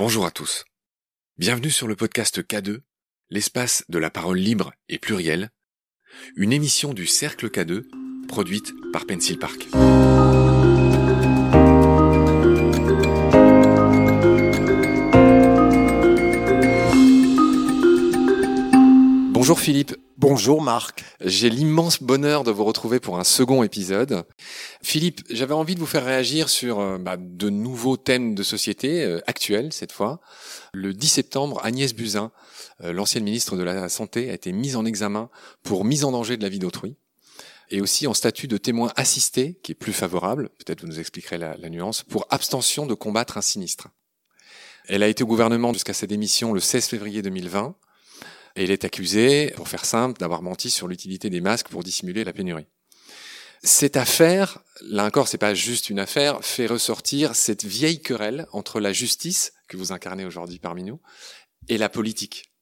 Bonjour à tous. Bienvenue sur le podcast K2, l'espace de la parole libre et plurielle, une émission du Cercle K2 produite par Pencil Park. Bonjour Philippe. Bonjour Marc. J'ai l'immense bonheur de vous retrouver pour un second épisode. Philippe, j'avais envie de vous faire réagir sur euh, bah, de nouveaux thèmes de société euh, actuels cette fois. Le 10 septembre, Agnès Buzyn, euh, l'ancienne ministre de la Santé, a été mise en examen pour mise en danger de la vie d'autrui et aussi en statut de témoin assisté, qui est plus favorable, peut-être vous nous expliquerez la, la nuance, pour abstention de combattre un sinistre. Elle a été au gouvernement jusqu'à sa démission le 16 février 2020. Et il est accusé, pour faire simple, d'avoir menti sur l'utilité des masques pour dissimuler la pénurie. Cette affaire, là encore, c'est pas juste une affaire, fait ressortir cette vieille querelle entre la justice, que vous incarnez aujourd'hui parmi nous, et la politique.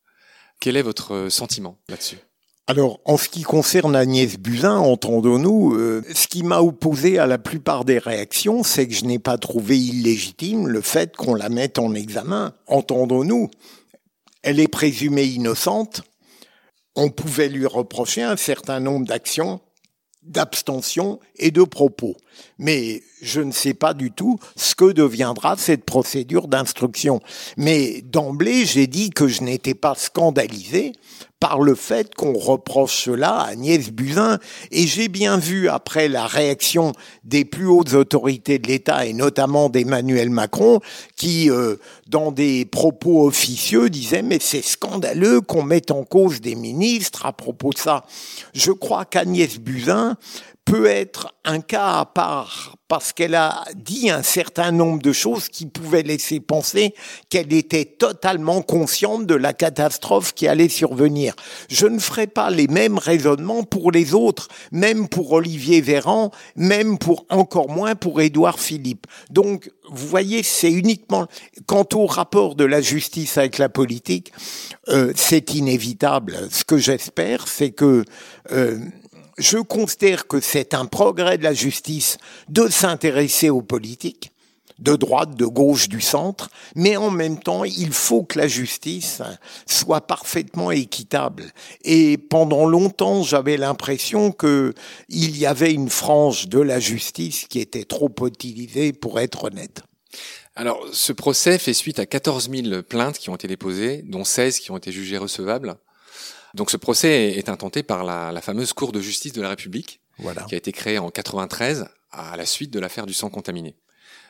Quel est votre sentiment là-dessus? Alors, en ce qui concerne Agnès Buzyn, entendons-nous, euh, ce qui m'a opposé à la plupart des réactions, c'est que je n'ai pas trouvé illégitime le fait qu'on la mette en examen. Entendons-nous elle est présumée innocente, on pouvait lui reprocher un certain nombre d'actions, d'abstention et de propos. Mais je ne sais pas du tout ce que deviendra cette procédure d'instruction. Mais d'emblée, j'ai dit que je n'étais pas scandalisé par le fait qu'on reproche cela à Agnès Buzyn. Et j'ai bien vu, après la réaction des plus hautes autorités de l'État, et notamment d'Emmanuel Macron, qui, euh, dans des propos officieux, disait mais c'est scandaleux qu'on mette en cause des ministres à propos de ça. Je crois qu'Agnès Buzyn peut être un cas à part parce qu'elle a dit un certain nombre de choses qui pouvaient laisser penser qu'elle était totalement consciente de la catastrophe qui allait survenir. Je ne ferai pas les mêmes raisonnements pour les autres, même pour Olivier Véran, même pour encore moins pour Édouard Philippe. Donc, vous voyez, c'est uniquement quant au rapport de la justice avec la politique, euh, c'est inévitable. Ce que j'espère, c'est que euh, je considère que c'est un progrès de la justice de s'intéresser aux politiques, de droite, de gauche, du centre, mais en même temps, il faut que la justice soit parfaitement équitable. Et pendant longtemps, j'avais l'impression que il y avait une frange de la justice qui était trop utilisée pour être honnête. Alors, ce procès fait suite à 14 000 plaintes qui ont été déposées, dont 16 qui ont été jugées recevables. Donc ce procès est intenté par la, la fameuse Cour de justice de la République, voilà. qui a été créée en 93 à la suite de l'affaire du sang contaminé.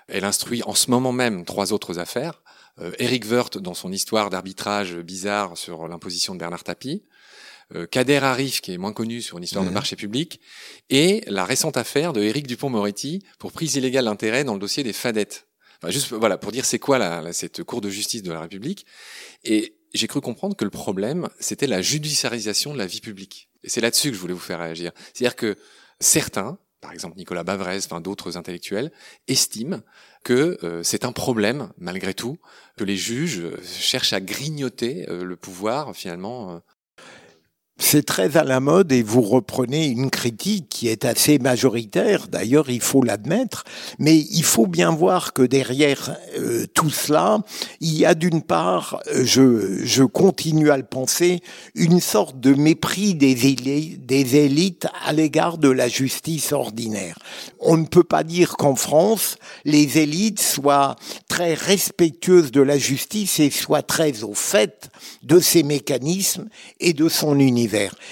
Elle instruit en ce moment même trois autres affaires. Euh, Eric Woerth dans son histoire d'arbitrage bizarre sur l'imposition de Bernard Tapie, euh, Kader Arif qui est moins connu sur une histoire mmh. de marché public, et la récente affaire de Éric Dupont-Moretti pour prise illégale d'intérêt dans le dossier des fadettes. Enfin, juste voilà pour dire c'est quoi la, la, cette Cour de justice de la République. Et j'ai cru comprendre que le problème, c'était la judiciarisation de la vie publique. Et c'est là-dessus que je voulais vous faire réagir. C'est-à-dire que certains, par exemple Nicolas Bavrez, enfin d'autres intellectuels, estiment que euh, c'est un problème, malgré tout, que les juges cherchent à grignoter euh, le pouvoir, finalement, euh, c'est très à la mode et vous reprenez une critique qui est assez majoritaire, d'ailleurs il faut l'admettre, mais il faut bien voir que derrière euh, tout cela, il y a d'une part, je, je continue à le penser, une sorte de mépris des élites, des élites à l'égard de la justice ordinaire. On ne peut pas dire qu'en France, les élites soient très respectueuses de la justice et soient très au fait de ses mécanismes et de son univers.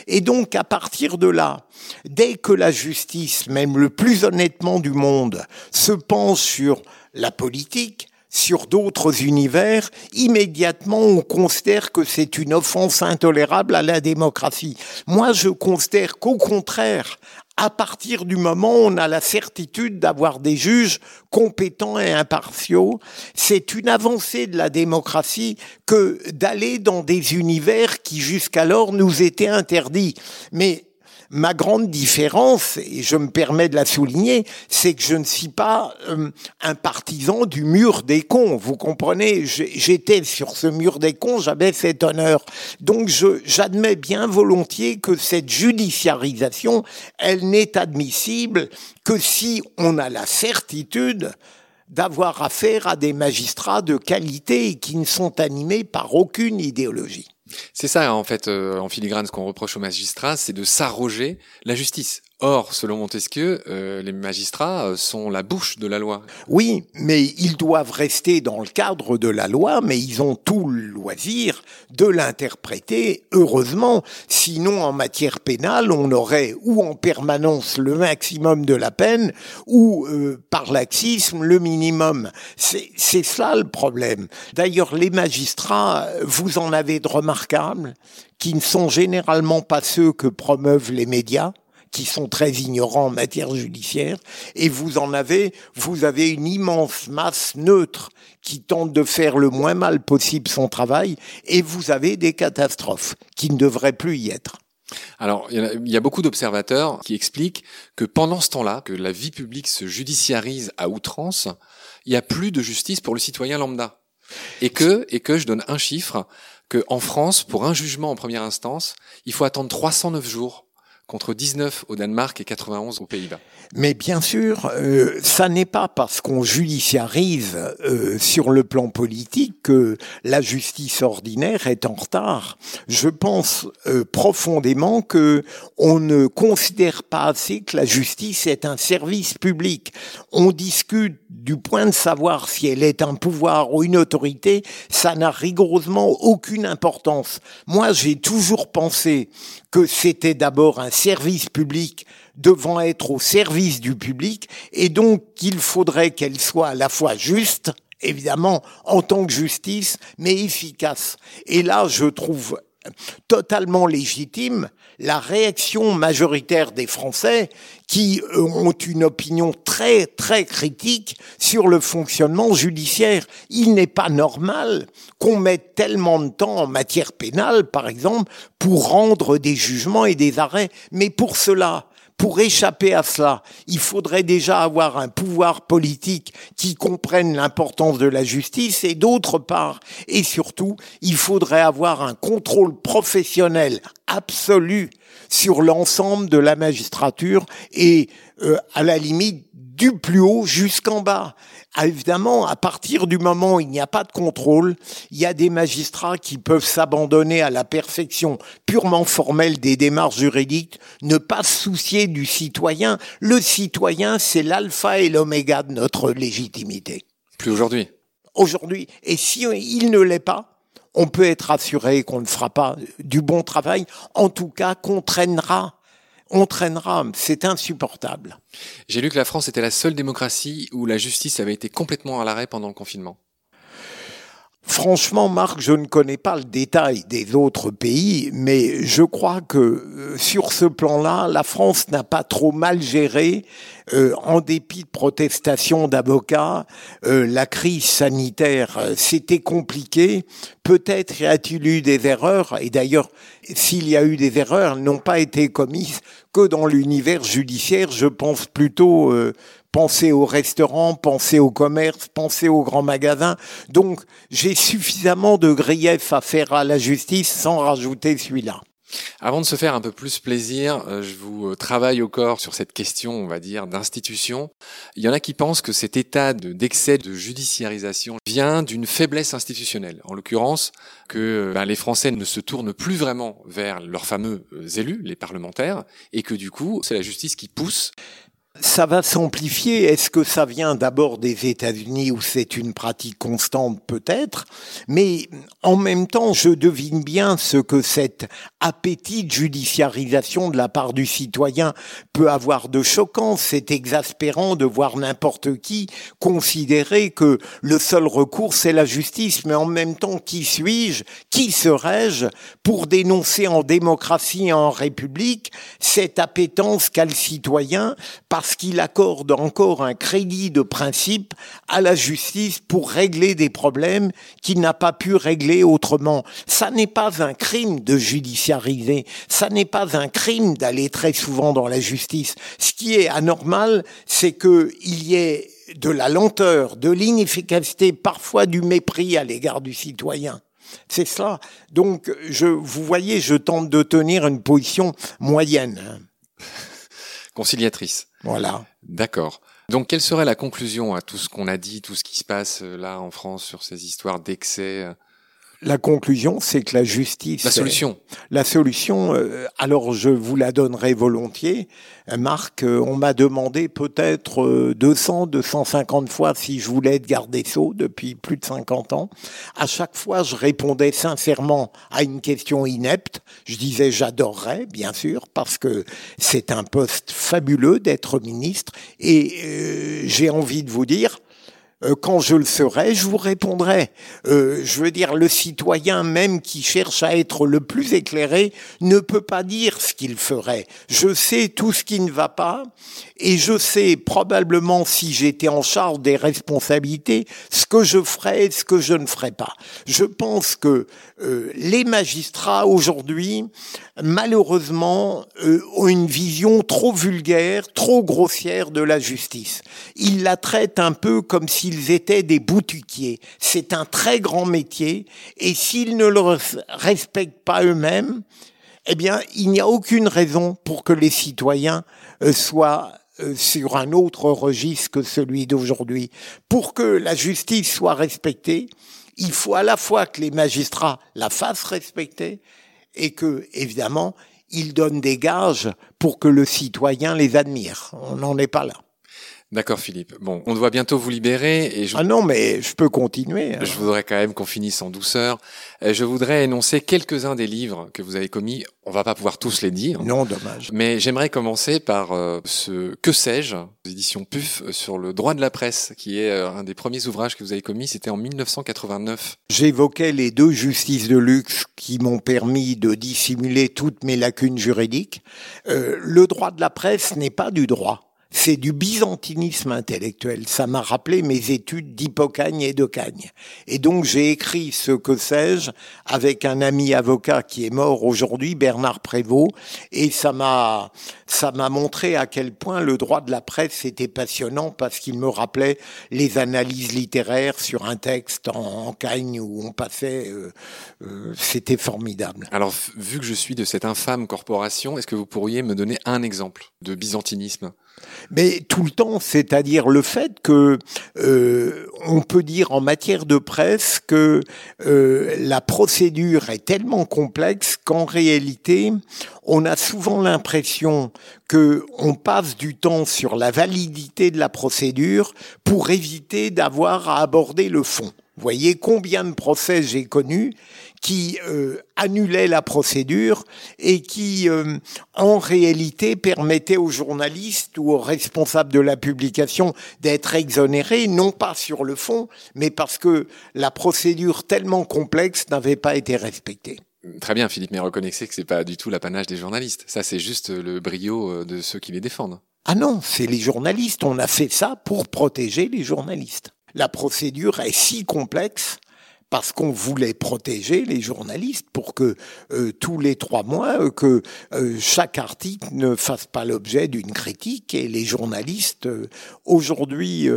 Et donc, à partir de là, dès que la justice, même le plus honnêtement du monde, se penche sur la politique, sur d'autres univers, immédiatement on considère que c'est une offense intolérable à la démocratie. Moi, je considère qu'au contraire, à partir du moment où on a la certitude d'avoir des juges compétents et impartiaux, c'est une avancée de la démocratie que d'aller dans des univers qui jusqu'alors nous étaient interdits. Mais Ma grande différence, et je me permets de la souligner, c'est que je ne suis pas euh, un partisan du mur des cons. Vous comprenez? J'étais sur ce mur des cons, j'avais cet honneur. Donc j'admets bien volontiers que cette judiciarisation, elle n'est admissible que si on a la certitude d'avoir affaire à des magistrats de qualité et qui ne sont animés par aucune idéologie. C'est ça, en fait, euh, en filigrane, ce qu'on reproche aux magistrats, c'est de s'arroger la justice. Or, selon Montesquieu, euh, les magistrats euh, sont la bouche de la loi. Oui, mais ils doivent rester dans le cadre de la loi, mais ils ont tout le loisir de l'interpréter, heureusement. Sinon, en matière pénale, on aurait ou en permanence le maximum de la peine, ou euh, par laxisme le minimum. C'est ça le problème. D'ailleurs, les magistrats, vous en avez de remarquables, qui ne sont généralement pas ceux que promeuvent les médias qui sont très ignorants en matière judiciaire, et vous en avez, vous avez une immense masse neutre qui tente de faire le moins mal possible son travail, et vous avez des catastrophes qui ne devraient plus y être. Alors, il y a, beaucoup d'observateurs qui expliquent que pendant ce temps-là, que la vie publique se judiciarise à outrance, il n'y a plus de justice pour le citoyen lambda. Et que, et que je donne un chiffre, que en France, pour un jugement en première instance, il faut attendre 309 jours contre 19 au Danemark et 91 aux Pays-Bas. Mais bien sûr, euh, ça n'est pas parce qu'on judiciarise euh, sur le plan politique que la justice ordinaire est en retard. Je pense euh, profondément que on ne considère pas assez que la justice est un service public. On discute du point de savoir si elle est un pouvoir ou une autorité, ça n'a rigoureusement aucune importance. Moi, j'ai toujours pensé que c'était d'abord un service public devant être au service du public et donc qu'il faudrait qu'elle soit à la fois juste, évidemment, en tant que justice, mais efficace. Et là, je trouve totalement légitime la réaction majoritaire des Français qui euh, ont une opinion très très critique sur le fonctionnement judiciaire. Il n'est pas normal qu'on mette tellement de temps en matière pénale, par exemple, pour rendre des jugements et des arrêts. Mais pour cela, pour échapper à cela, il faudrait déjà avoir un pouvoir politique qui comprenne l'importance de la justice et d'autre part, et surtout, il faudrait avoir un contrôle professionnel absolu sur l'ensemble de la magistrature et euh, à la limite du plus haut jusqu'en bas. Ah, évidemment, à partir du moment où il n'y a pas de contrôle, il y a des magistrats qui peuvent s'abandonner à la perfection purement formelle des démarches juridiques, ne pas se soucier du citoyen. Le citoyen, c'est l'alpha et l'oméga de notre légitimité. Plus aujourd'hui. Aujourd'hui. Et si il ne l'est pas, on peut être assuré qu'on ne fera pas du bon travail, en tout cas qu'on traînera on traînera, c'est insupportable. J'ai lu que la France était la seule démocratie où la justice avait été complètement à l'arrêt pendant le confinement. Franchement, Marc, je ne connais pas le détail des autres pays, mais je crois que euh, sur ce plan-là, la France n'a pas trop mal géré, euh, en dépit de protestations d'avocats, euh, la crise sanitaire. C'était compliqué. Peut-être y a-t-il eu des erreurs, et d'ailleurs, s'il y a eu des erreurs, elles n'ont pas été commises que dans l'univers judiciaire. Je pense plutôt Pensez aux restaurants, pensez au commerce, pensez aux grands magasins. Donc, j'ai suffisamment de griefs à faire à la justice sans rajouter celui-là. Avant de se faire un peu plus plaisir, euh, je vous euh, travaille au corps sur cette question, on va dire, d'institution. Il y en a qui pensent que cet état d'excès de, judiciarisation vient d'une faiblesse institutionnelle. En l'occurrence, que ben, les Français ne se tournent plus vraiment vers leurs fameux euh, élus, les parlementaires, et que du coup, c'est la justice qui pousse ça va s'amplifier. Est-ce que ça vient d'abord des États-Unis où c'est une pratique constante peut-être? Mais en même temps, je devine bien ce que cet appétit de judiciarisation de la part du citoyen peut avoir de choquant. C'est exaspérant de voir n'importe qui considérer que le seul recours c'est la justice. Mais en même temps, qui suis-je? Qui serais-je pour dénoncer en démocratie et en république cette appétence qu'a le citoyen parce qu'il accorde encore un crédit de principe à la justice pour régler des problèmes qu'il n'a pas pu régler autrement. Ça n'est pas un crime de judiciariser, ça n'est pas un crime d'aller très souvent dans la justice. Ce qui est anormal, c'est qu'il y ait de la lenteur, de l'inefficacité, parfois du mépris à l'égard du citoyen. C'est cela. Donc, je, vous voyez, je tente de tenir une position moyenne. Conciliatrice. Voilà. D'accord. Donc, quelle serait la conclusion à tout ce qu'on a dit, tout ce qui se passe euh, là en France sur ces histoires d'excès euh la conclusion, c'est que la justice. La solution. La solution. Euh, alors, je vous la donnerai volontiers, Marc. Euh, on m'a demandé peut-être 200, euh, 250 fois si je voulais être garde des sceaux depuis plus de 50 ans. À chaque fois, je répondais sincèrement à une question inepte. Je disais j'adorerais, bien sûr, parce que c'est un poste fabuleux d'être ministre. Et j'ai envie de vous dire, euh, quand je le serai, je vous répondrai. Euh, je veux dire, le citoyen même qui cherche à être le plus éclairé ne peut pas dire ce qu'il ferait. Je sais tout ce qui ne va pas et je sais probablement si j'étais en charge des responsabilités ce que je ferais et ce que je ne ferais pas. Je pense que euh, les magistrats aujourd'hui, malheureusement, ont une vision trop vulgaire, trop grossière de la justice. Ils la traitent un peu comme si ils étaient des boutiquiers. C'est un très grand métier et s'ils ne le respectent pas eux-mêmes, eh bien, il n'y a aucune raison pour que les citoyens euh, soient euh, sur un autre registre que celui d'aujourd'hui. Pour que la justice soit respectée, il faut à la fois que les magistrats la fassent respecter et que, évidemment, ils donnent des gages pour que le citoyen les admire. On n'en est pas là. D'accord Philippe. Bon, on doit bientôt vous libérer et je... Ah non, mais je peux continuer. Hein. Je voudrais quand même qu'on finisse en douceur. Euh, je voudrais énoncer quelques-uns des livres que vous avez commis. On va pas pouvoir tous les dire. Non, dommage. Mais j'aimerais commencer par euh, ce Que sais-je, édition PUF euh, sur le droit de la presse, qui est un des premiers ouvrages que vous avez commis. C'était en 1989. J'évoquais les deux justices de luxe qui m'ont permis de dissimuler toutes mes lacunes juridiques. le droit de la presse n'est pas du droit c'est du byzantinisme intellectuel. Ça m'a rappelé mes études d'Hippocagne et de Cagne. Et donc j'ai écrit ce que sais-je avec un ami avocat qui est mort aujourd'hui, Bernard Prévost, et ça m'a ça m'a montré à quel point le droit de la presse était passionnant parce qu'il me rappelait les analyses littéraires sur un texte en, Cagne où on passait, euh, euh, c'était formidable. Alors vu que je suis de cette infâme corporation, est-ce que vous pourriez me donner un exemple de byzantinisme? Mais tout le temps, c'est-à-dire le fait que euh, on peut dire en matière de presse que euh, la procédure est tellement complexe qu'en réalité, on a souvent l'impression que on passe du temps sur la validité de la procédure pour éviter d'avoir à aborder le fond. Vous voyez combien de procès j'ai connus qui euh, annulait la procédure et qui, euh, en réalité, permettait aux journalistes ou aux responsables de la publication d'être exonérés, non pas sur le fond, mais parce que la procédure tellement complexe n'avait pas été respectée. Très bien, Philippe, mais reconnaissez que c'est pas du tout l'apanage des journalistes. Ça, c'est juste le brio euh, de ceux qui les défendent. Ah non, c'est les journalistes. On a fait ça pour protéger les journalistes. La procédure est si complexe parce qu'on voulait protéger les journalistes pour que euh, tous les trois mois, euh, que euh, chaque article ne fasse pas l'objet d'une critique et les journalistes aujourd'hui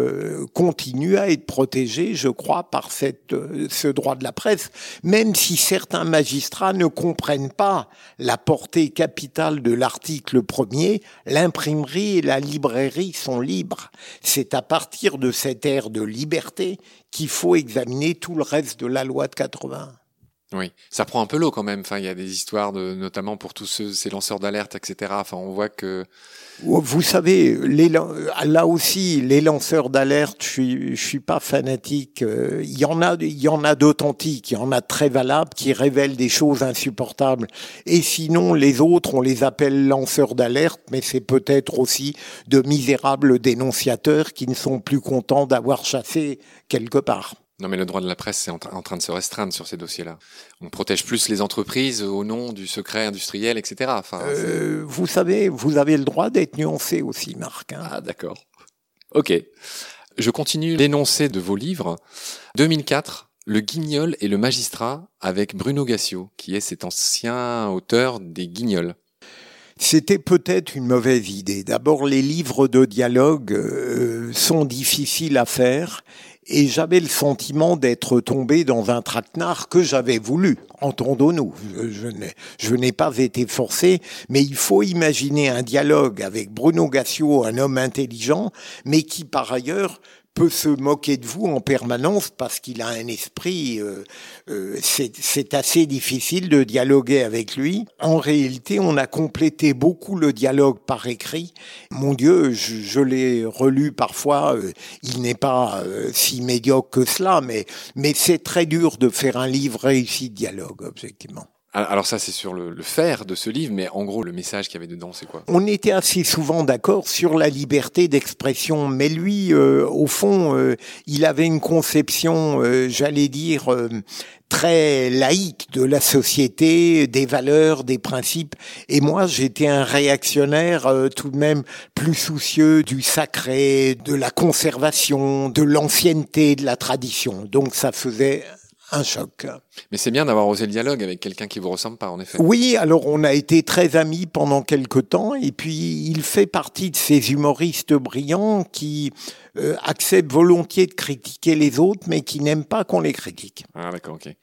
continuent à être protégés, je crois, par cette, ce droit de la presse, même si certains magistrats ne comprennent pas la portée capitale de l'article premier, l'imprimerie et la librairie sont libres. C'est à partir de cette ère de liberté qu'il faut examiner tout le reste de la loi de 80. Oui, ça prend un peu l'eau quand même. Enfin, il y a des histoires de, notamment pour tous ces lanceurs d'alerte, etc. Enfin, on voit que. Vous savez, là aussi, les lanceurs d'alerte, je suis, suis pas fanatique. Euh, il y en a, il y en a d'authentiques, il y en a très valables qui révèlent des choses insupportables. Et sinon, les autres, on les appelle lanceurs d'alerte, mais c'est peut-être aussi de misérables dénonciateurs qui ne sont plus contents d'avoir chassé quelque part. Non, mais le droit de la presse est en, train de se restreindre sur ces dossiers-là. On protège plus les entreprises au nom du secret industriel, etc. Enfin, euh, vous savez, vous avez le droit d'être nuancé aussi, Marc. Hein. Ah, d'accord. Ok. Je continue l'énoncé de vos livres. 2004, Le Guignol et le magistrat avec Bruno Gassio, qui est cet ancien auteur des Guignols. C'était peut-être une mauvaise idée. D'abord, les livres de dialogue euh, sont difficiles à faire et j'avais le sentiment d'être tombé dans un traquenard que j'avais voulu, entendons-nous. Je, n'ai pas été forcé, mais il faut imaginer un dialogue avec Bruno Gassio, un homme intelligent, mais qui par ailleurs peut se moquer de vous en permanence parce qu'il a un esprit. Euh, euh, c'est assez difficile de dialoguer avec lui. En réalité, on a complété beaucoup le dialogue par écrit. Mon Dieu, je, je l'ai relu parfois. Euh, il n'est pas euh, si médiocre que cela, mais mais c'est très dur de faire un livre réussi de dialogue, objectivement. Alors ça, c'est sur le, le, faire de ce livre, mais en gros, le message qu'il y avait dedans, c'est quoi? On était assez souvent d'accord sur la liberté d'expression, mais lui, euh, au fond, euh, il avait une conception, euh, j'allais dire, euh, très laïque de la société, des valeurs, des principes. Et moi, j'étais un réactionnaire euh, tout de même plus soucieux du sacré, de la conservation, de l'ancienneté, de la tradition. Donc ça faisait un choc. Mais c'est bien d'avoir osé le dialogue avec quelqu'un qui vous ressemble pas, en effet. Oui, alors on a été très amis pendant quelque temps, et puis il fait partie de ces humoristes brillants qui euh, acceptent volontiers de critiquer les autres, mais qui n'aiment pas qu'on les critique. Ah d'accord, ok.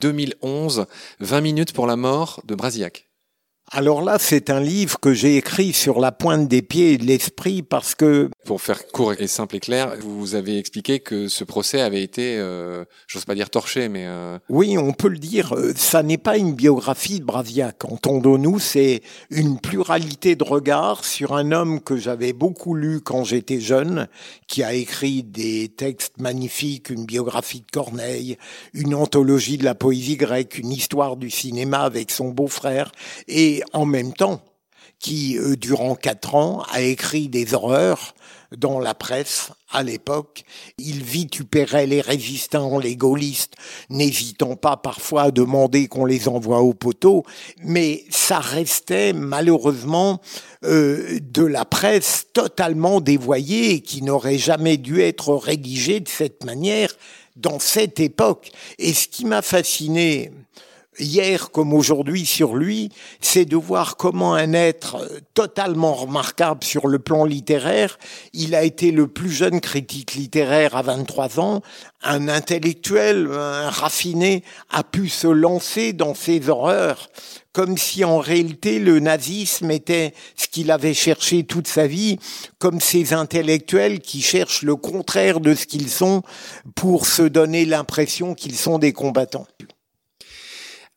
2011, 20 minutes pour la mort de Brasillac. Alors là, c'est un livre que j'ai écrit sur la pointe des pieds et de l'esprit parce que... Pour faire court et simple et clair, vous avez expliqué que ce procès avait été, euh, j'ose pas dire torché, mais... Euh... Oui, on peut le dire, euh, ça n'est pas une biographie de Brasillac. Entendons-nous, c'est une pluralité de regards sur un homme que j'avais beaucoup lu quand j'étais jeune, qui a écrit des textes magnifiques, une biographie de Corneille, une anthologie de la poésie grecque, une histoire du cinéma avec son beau-frère, et en même temps, qui, euh, durant quatre ans, a écrit des horreurs dans la presse à l'époque. Il vitupérait les résistants, les gaullistes, n'hésitant pas parfois à demander qu'on les envoie au poteau, mais ça restait malheureusement euh, de la presse totalement dévoyée et qui n'aurait jamais dû être rédigée de cette manière dans cette époque. Et ce qui m'a fasciné, hier comme aujourd'hui sur lui, c'est de voir comment un être totalement remarquable sur le plan littéraire, il a été le plus jeune critique littéraire à 23 ans, un intellectuel, un raffiné, a pu se lancer dans ces horreurs comme si en réalité le nazisme était ce qu'il avait cherché toute sa vie, comme ces intellectuels qui cherchent le contraire de ce qu'ils sont pour se donner l'impression qu'ils sont des combattants.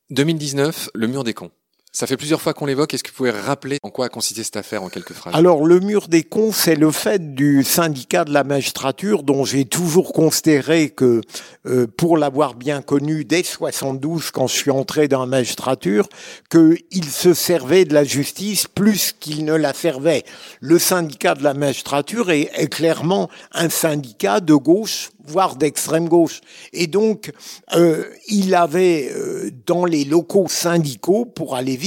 2019, le mur des cons. Ça fait plusieurs fois qu'on l'évoque. Est-ce que vous pouvez rappeler en quoi a consisté cette affaire en quelques phrases? Alors, le mur des cons, c'est le fait du syndicat de la magistrature dont j'ai toujours considéré que, euh, pour l'avoir bien connu dès 72, quand je suis entré dans la magistrature, qu'il se servait de la justice plus qu'il ne la servait. Le syndicat de la magistrature est, est clairement un syndicat de gauche voire d'extrême gauche. Et donc, euh, il avait, euh, dans les locaux syndicaux, pour aller vite,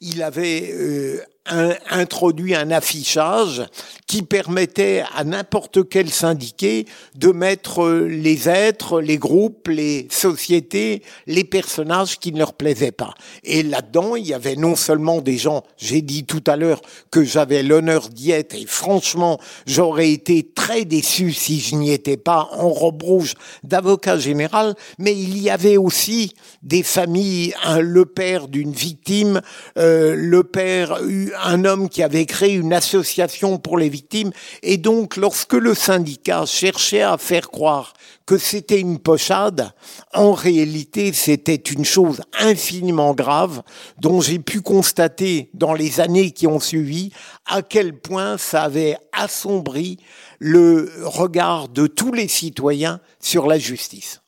il avait euh, un, introduit un affichage qui permettait à n'importe quel syndiqué de mettre les êtres, les groupes, les sociétés, les personnages qui ne leur plaisaient pas. Et là-dedans, il y avait non seulement des gens, j'ai dit tout à l'heure que j'avais l'honneur d'y être, et franchement, j'aurais été très déçu si je n'y étais pas en robe rouge d'avocat général, mais il y avait aussi des familles, un, le père d'une victime, euh, le père, un homme qui avait créé une association pour les victimes. Et donc, lorsque le syndicat cherchait à faire croire que c'était une pochade, en réalité, c'était une chose infiniment grave dont j'ai pu constater dans les années qui ont suivi à quel point ça avait assombri le regard de tous les citoyens sur la justice.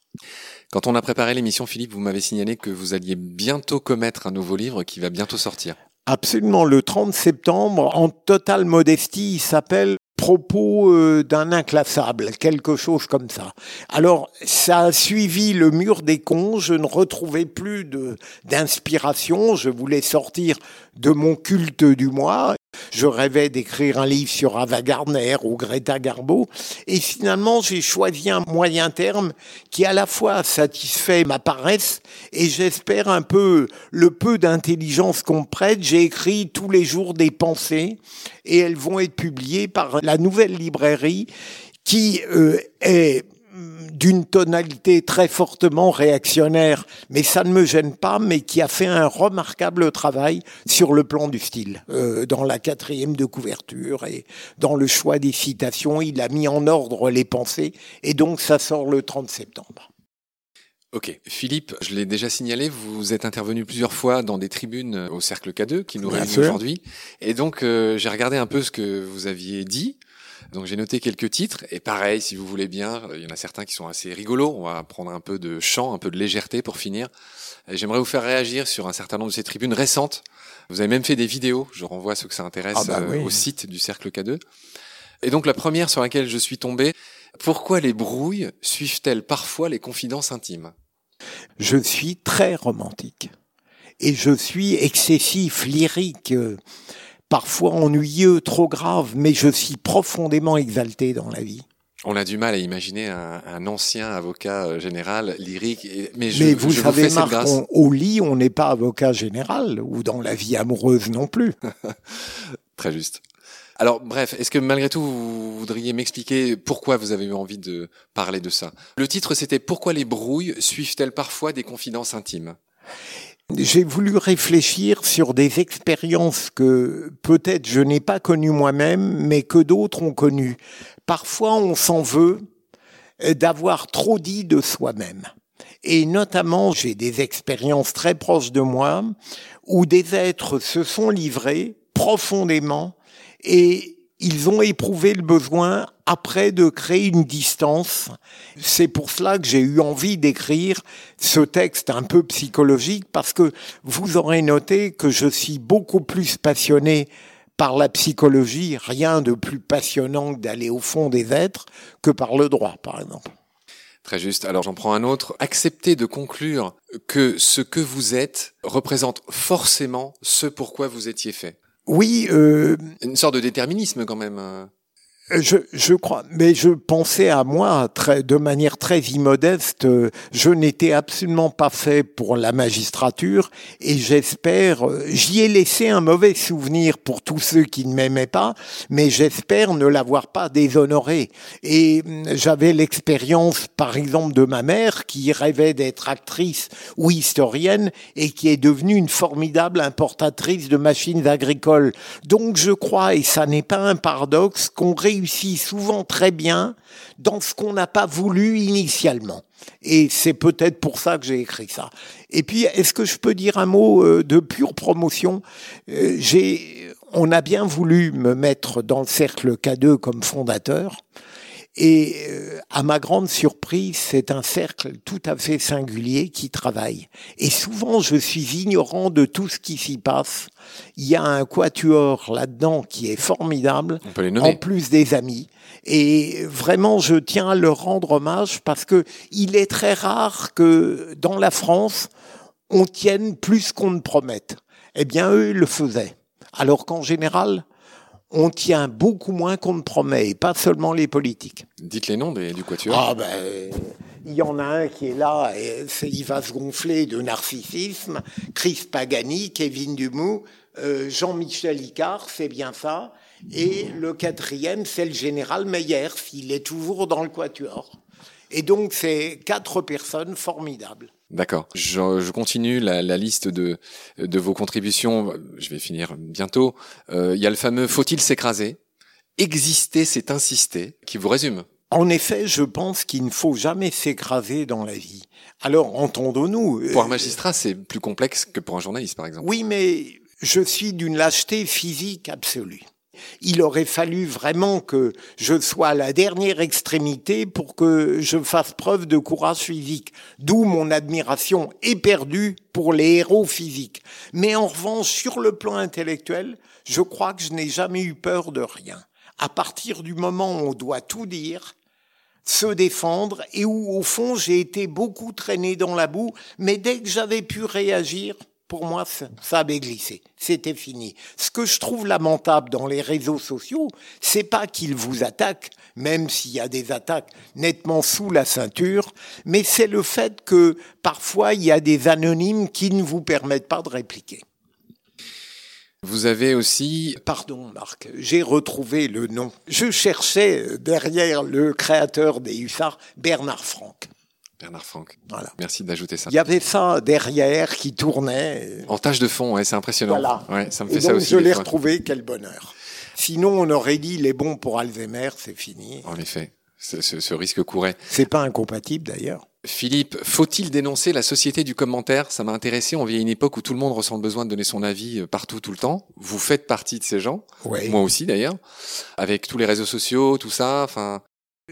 Quand on a préparé l'émission, Philippe, vous m'avez signalé que vous alliez bientôt commettre un nouveau livre qui va bientôt sortir. Absolument, le 30 septembre, en totale modestie, il s'appelle propos euh, d'un inclassable, quelque chose comme ça. Alors, ça a suivi le mur des cons, je ne retrouvais plus d'inspiration, je voulais sortir de mon culte du mois. Je rêvais d'écrire un livre sur Ava Gardner ou Greta Garbo. Et finalement, j'ai choisi un moyen terme qui à la fois satisfait ma paresse et j'espère un peu le peu d'intelligence qu'on prête. J'ai écrit tous les jours des pensées et elles vont être publiées par la nouvelle librairie qui euh, est d'une tonalité très fortement réactionnaire, mais ça ne me gêne pas, mais qui a fait un remarquable travail sur le plan du style, euh, dans la quatrième de couverture et dans le choix des citations, il a mis en ordre les pensées, et donc ça sort le 30 septembre. Ok, Philippe, je l'ai déjà signalé, vous êtes intervenu plusieurs fois dans des tribunes au Cercle K2 qui nous réunit aujourd'hui, et donc euh, j'ai regardé un peu ce que vous aviez dit. Donc j'ai noté quelques titres et pareil, si vous voulez bien, il y en a certains qui sont assez rigolos. On va prendre un peu de chant, un peu de légèreté pour finir. J'aimerais vous faire réagir sur un certain nombre de ces tribunes récentes. Vous avez même fait des vidéos. Je renvoie ceux que ça intéresse ah bah euh, au site du Cercle K2. Et donc la première sur laquelle je suis tombé, pourquoi les brouilles suivent-elles parfois les confidences intimes? Je suis très romantique et je suis excessif, lyrique parfois ennuyeux, trop grave, mais je suis profondément exalté dans la vie. On a du mal à imaginer un, ancien avocat euh, général lyrique, mais, je, mais vous savez, Marc, au lit, on n'est pas avocat général, ou dans la vie amoureuse non plus. Très juste. Alors, bref, est-ce que malgré tout, vous voudriez m'expliquer pourquoi vous avez eu envie de parler de ça? Le titre, c'était Pourquoi les brouilles suivent-elles parfois des confidences intimes j'ai voulu réfléchir sur des expériences que peut-être je n'ai pas connues moi-même, mais que d'autres ont connues. Parfois, on s'en veut d'avoir trop dit de soi-même. Et notamment, j'ai des expériences très proches de moi où des êtres se sont livrés profondément et ils ont éprouvé le besoin après de créer une distance. C'est pour cela que j'ai eu envie d'écrire ce texte un peu psychologique parce que vous aurez noté que je suis beaucoup plus passionné par la psychologie, rien de plus passionnant que d'aller au fond des êtres que par le droit, par exemple. Très juste. Alors j'en prends un autre. Acceptez de conclure que ce que vous êtes représente forcément ce pourquoi vous étiez fait. Oui. Euh, Une sorte de déterminisme quand même. Je, je, crois, mais je pensais à moi très, de manière très immodeste. Je n'étais absolument pas fait pour la magistrature et j'espère, j'y ai laissé un mauvais souvenir pour tous ceux qui ne m'aimaient pas, mais j'espère ne l'avoir pas déshonoré. Et j'avais l'expérience, par exemple, de ma mère qui rêvait d'être actrice ou historienne et qui est devenue une formidable importatrice de machines agricoles. Donc je crois, et ça n'est pas un paradoxe, qu'on réussit souvent très bien dans ce qu'on n'a pas voulu initialement. Et c'est peut-être pour ça que j'ai écrit ça. Et puis, est-ce que je peux dire un mot euh, de pure promotion? Euh, J'ai, on a bien voulu me mettre dans le cercle K2 comme fondateur. Et euh, à ma grande surprise, c'est un cercle tout à fait singulier qui travaille. Et souvent, je suis ignorant de tout ce qui s'y passe. Il y a un quatuor là-dedans qui est formidable, en plus des amis. Et vraiment, je tiens à leur rendre hommage parce que il est très rare que dans la France, on tienne plus qu'on ne promette. Eh bien, eux, ils le faisaient. Alors qu'en général, on tient beaucoup moins qu'on ne promet, et pas seulement les politiques. Dites les noms du quatuor. Ah ben, il y en a un qui est là, et il va se gonfler de narcissisme. Chris Pagani, Kevin Dumoux, euh, Jean-Michel Icard, c'est bien ça. Et le quatrième, c'est le général Meyers, il est toujours dans le quatuor. Et donc, c'est quatre personnes formidables. D'accord. Je, je, continue la, la, liste de, de vos contributions. Je vais finir bientôt. Euh, il y a le fameux faut-il s'écraser? Exister, c'est insister, qui vous résume. En effet, je pense qu'il ne faut jamais s'écraser dans la vie. Alors, entendons-nous. Pour un magistrat, c'est plus complexe que pour un journaliste, par exemple. Oui, mais je suis d'une lâcheté physique absolue. Il aurait fallu vraiment que je sois à la dernière extrémité pour que je fasse preuve de courage physique, d'où mon admiration éperdue pour les héros physiques. Mais en revanche, sur le plan intellectuel, je crois que je n'ai jamais eu peur de rien. À partir du moment où on doit tout dire, se défendre et où au fond j'ai été beaucoup traîné dans la boue, mais dès que j'avais pu réagir, pour moi, ça avait glissé. C'était fini. Ce que je trouve lamentable dans les réseaux sociaux, c'est pas qu'ils vous attaquent, même s'il y a des attaques nettement sous la ceinture, mais c'est le fait que parfois il y a des anonymes qui ne vous permettent pas de répliquer. Vous avez aussi... Pardon Marc, j'ai retrouvé le nom. Je cherchais derrière le créateur des hussards, Bernard Franck. Bernard Franck. Voilà. Merci d'ajouter ça. Il y avait ça derrière qui tournait. En tâche de fond, ouais, c'est impressionnant. Voilà. Ouais, ça me fait Et ça aussi. Je l'ai retrouvé, quel bonheur. Sinon, on aurait dit les bons pour Alzheimer, c'est fini. En effet, ce, ce- ce risque courait. C'est pas incompatible d'ailleurs. Philippe, faut-il dénoncer la société du commentaire? Ça m'a intéressé. On vit à une époque où tout le monde ressent le besoin de donner son avis euh, partout, tout le temps. Vous faites partie de ces gens. Ouais. Moi aussi, d'ailleurs. Avec tous les réseaux sociaux, tout ça. Enfin,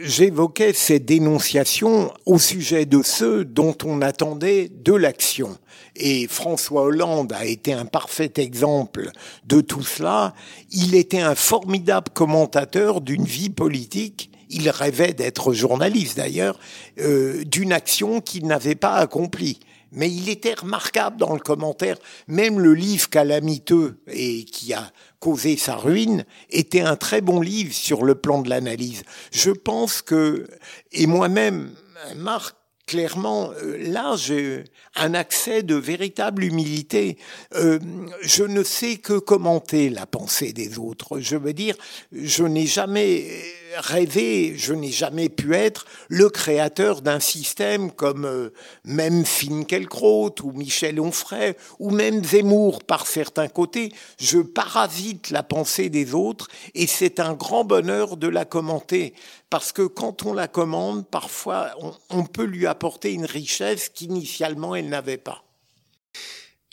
J'évoquais ces dénonciations au sujet de ceux dont on attendait de l'action. Et François Hollande a été un parfait exemple de tout cela. Il était un formidable commentateur d'une vie politique. Il rêvait d'être journaliste d'ailleurs, euh, d'une action qu'il n'avait pas accomplie. Mais il était remarquable dans le commentaire. Même le livre calamiteux et qui a causé sa ruine était un très bon livre sur le plan de l'analyse. Je pense que, et moi-même, Marc, clairement, euh, là, j'ai un accès de véritable humilité. Euh, je ne sais que commenter la pensée des autres. Je veux dire, je n'ai jamais rêvé, je n'ai jamais pu être le créateur d'un système comme euh, même Finkielkraut ou Michel Onfray ou même Zemmour par certains côtés. Je parasite la pensée des autres et c'est un grand bonheur de la commenter parce que quand on la commande, parfois on, on peut lui apporter une richesse qu'initialement elle n'avait pas.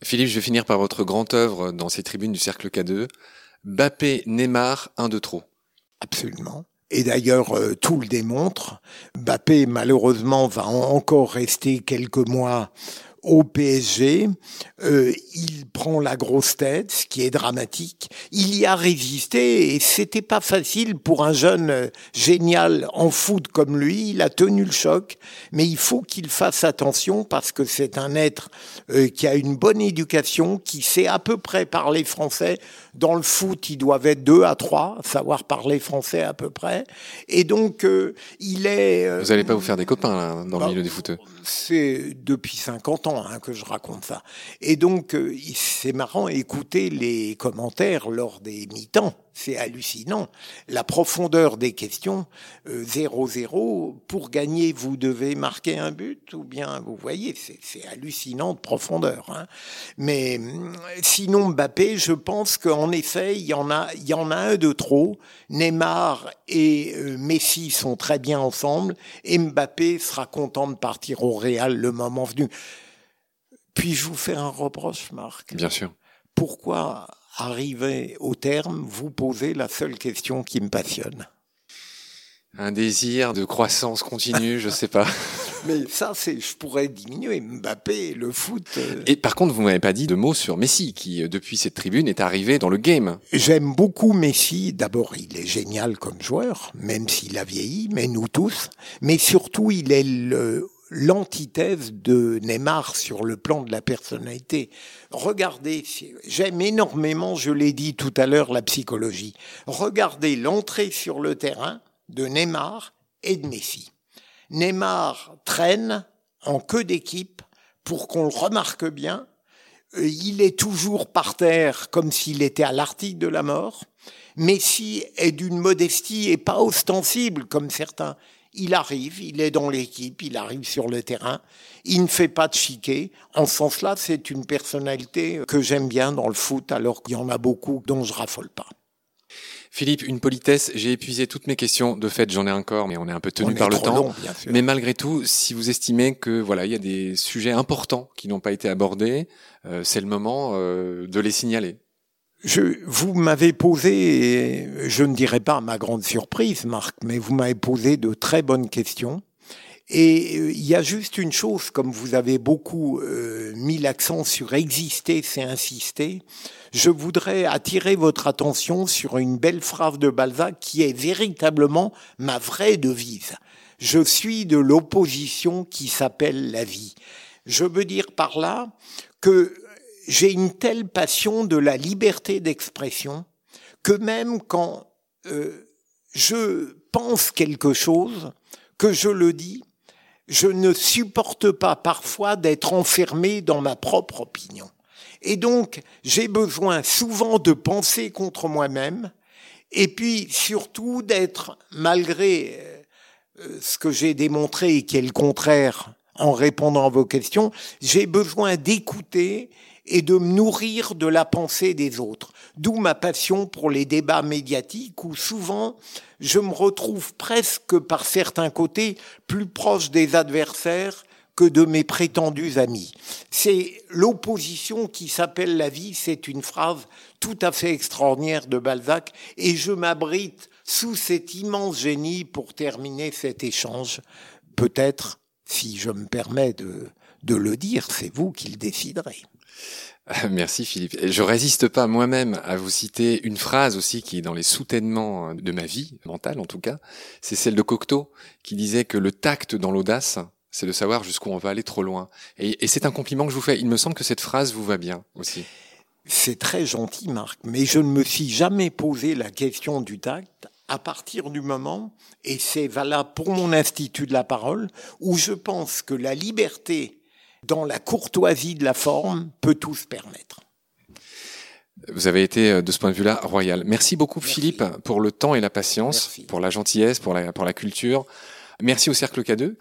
Philippe, je vais finir par votre grande œuvre dans ces tribunes du Cercle K2. Bappé, Neymar, un de trop. Absolument. Et d'ailleurs, euh, tout le démontre. Mbappé, malheureusement, va en- encore rester quelques mois au PSG. Euh, il prend la grosse tête, ce qui est dramatique. Il y a résisté et c'était pas facile pour un jeune euh, génial en foot comme lui. Il a tenu le choc, mais il faut qu'il fasse attention parce que c'est un être euh, qui a une bonne éducation, qui sait à peu près parler français. Dans le foot, ils doivent être deux à trois, savoir parler français à peu près. Et donc, euh, il est... euh, Vous n'allez pas vous faire des copains là, dans le bah, milieu des footeux. c'est depuis 50 ans hein, que je raconte ça. Et donc, euh, c'est marrant écouter les commentaires lors des mi-temps. C'est hallucinant. La profondeur des questions, euh, 0-0, pour gagner, vous devez marquer un but, ou bien, vous voyez, c'est c'est hallucinant de profondeur. hein. Mais hum, sinon, Mbappé, je pense qu'en effet, il y en a, il y en a un de trop. Neymar et euh, Messi sont très bien ensemble, et Mbappé sera content de partir au Real le moment venu. Puis-je vous faire un reproche, Marc? Bien sûr. Pourquoi, arrivé au terme, vous posez la seule question qui me passionne Un désir de croissance continue, je sais pas. Mais ça, c'est, je pourrais diminuer. Mbappé, le foot. euh, Et par contre, vous m'avez pas dit de mots sur Messi, qui euh, depuis cette tribune est arrivé dans le game. J'aime beaucoup Messi. D'abord, il est génial comme joueur, même s'il a vieilli, mais nous tous. Mais surtout, il est le- l'antithèse de Neymar sur le plan de la personnalité. Regardez, j'aime énormément, je l'ai dit tout à l'heure, la psychologie. Regardez l'entrée sur le terrain de Neymar et de Messi. Neymar traîne en queue d'équipe pour qu'on le remarque bien. Euh, Il est toujours par terre comme s'il était à l'article de la mort. Messi est d'une modestie et pas ostensible comme certains. Il arrive, il est dans l'équipe, il arrive sur le terrain, il ne fait pas de chiquet. En ce sens-là, c'est une personnalité que j'aime bien dans le foot, alors qu'il y en a beaucoup dont je raffole pas. Philippe, une politesse, j'ai épuisé toutes mes questions. De fait, j'en ai encore, mais on est un peu tenu par le temps. long, bien sûr. Mais malgré tout, si vous estimez que voilà, il y a des sujets importants qui n'ont pas été abordés, euh, c'est le moment euh, de les signaler. Je, vous m'avez posé, je ne dirais pas ma grande surprise, Marc, mais vous m'avez posé de très bonnes questions. Et euh, il y a juste une chose, comme vous avez beaucoup euh, mis l'accent sur exister, c'est insister, je voudrais attirer votre attention sur une belle phrase de Balzac qui est véritablement ma vraie devise. Je suis de l'opposition qui s'appelle la vie. Je veux dire par là que j'ai une telle passion de la liberté d'expression que même quand euh, je pense quelque chose, que je le dis, je ne supporte pas parfois d'être enfermé dans ma propre opinion. Et donc, j'ai besoin souvent de penser contre moi-même, et puis surtout d'être, malgré euh, ce que j'ai démontré et qui est le contraire en répondant à vos questions, j'ai besoin d'écouter et de me nourrir de la pensée des autres. D'où ma passion pour les débats médiatiques où souvent je me retrouve presque par certains côtés plus proche des adversaires que de mes prétendus amis. C'est l'opposition qui s'appelle la vie, c'est une phrase tout à fait extraordinaire de Balzac, et je m'abrite sous cet immense génie pour terminer cet échange. Peut-être, si je me permets de, de le dire, c'est vous qui le déciderez. Merci Philippe. Je résiste pas moi-même à vous citer une phrase aussi qui est dans les soutènements de ma vie mentale en tout cas. C'est celle de Cocteau qui disait que le tact dans l'audace, c'est de savoir jusqu'où on va aller trop loin. Et, et c'est un compliment que je vous fais. Il me semble que cette phrase vous va bien aussi. C'est très gentil, Marc, mais je ne me suis jamais posé la question du tact à partir du moment, et c'est valable pour mon institut de la parole, où je pense que la liberté dans la courtoisie de la forme peut tout se permettre. Vous avez été euh, de ce point de vue-là royal. Merci beaucoup Merci. Philippe pour le temps et la patience, Merci. pour la gentillesse, pour la, pour la culture. Merci au Cercle K2.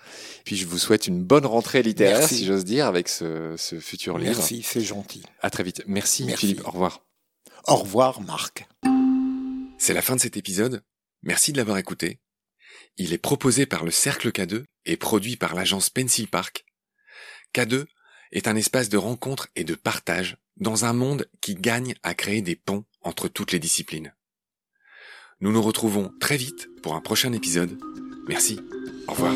Puis je vous souhaite une bonne rentrée littéraire, Merci. si j'ose dire, avec ce, ce futur livre. Merci, c'est gentil. À très vite. Merci, Merci Philippe. Au revoir. Au revoir Marc. C'est la fin de cet épisode. Merci de l'avoir écouté. Il est proposé par le Cercle K2 et produit par l'agence Pencil Park. K2 est un espace de rencontre et de partage dans un monde qui gagne à créer des ponts entre toutes les disciplines. Nous nous retrouvons très vite pour un prochain épisode. Merci. Au revoir.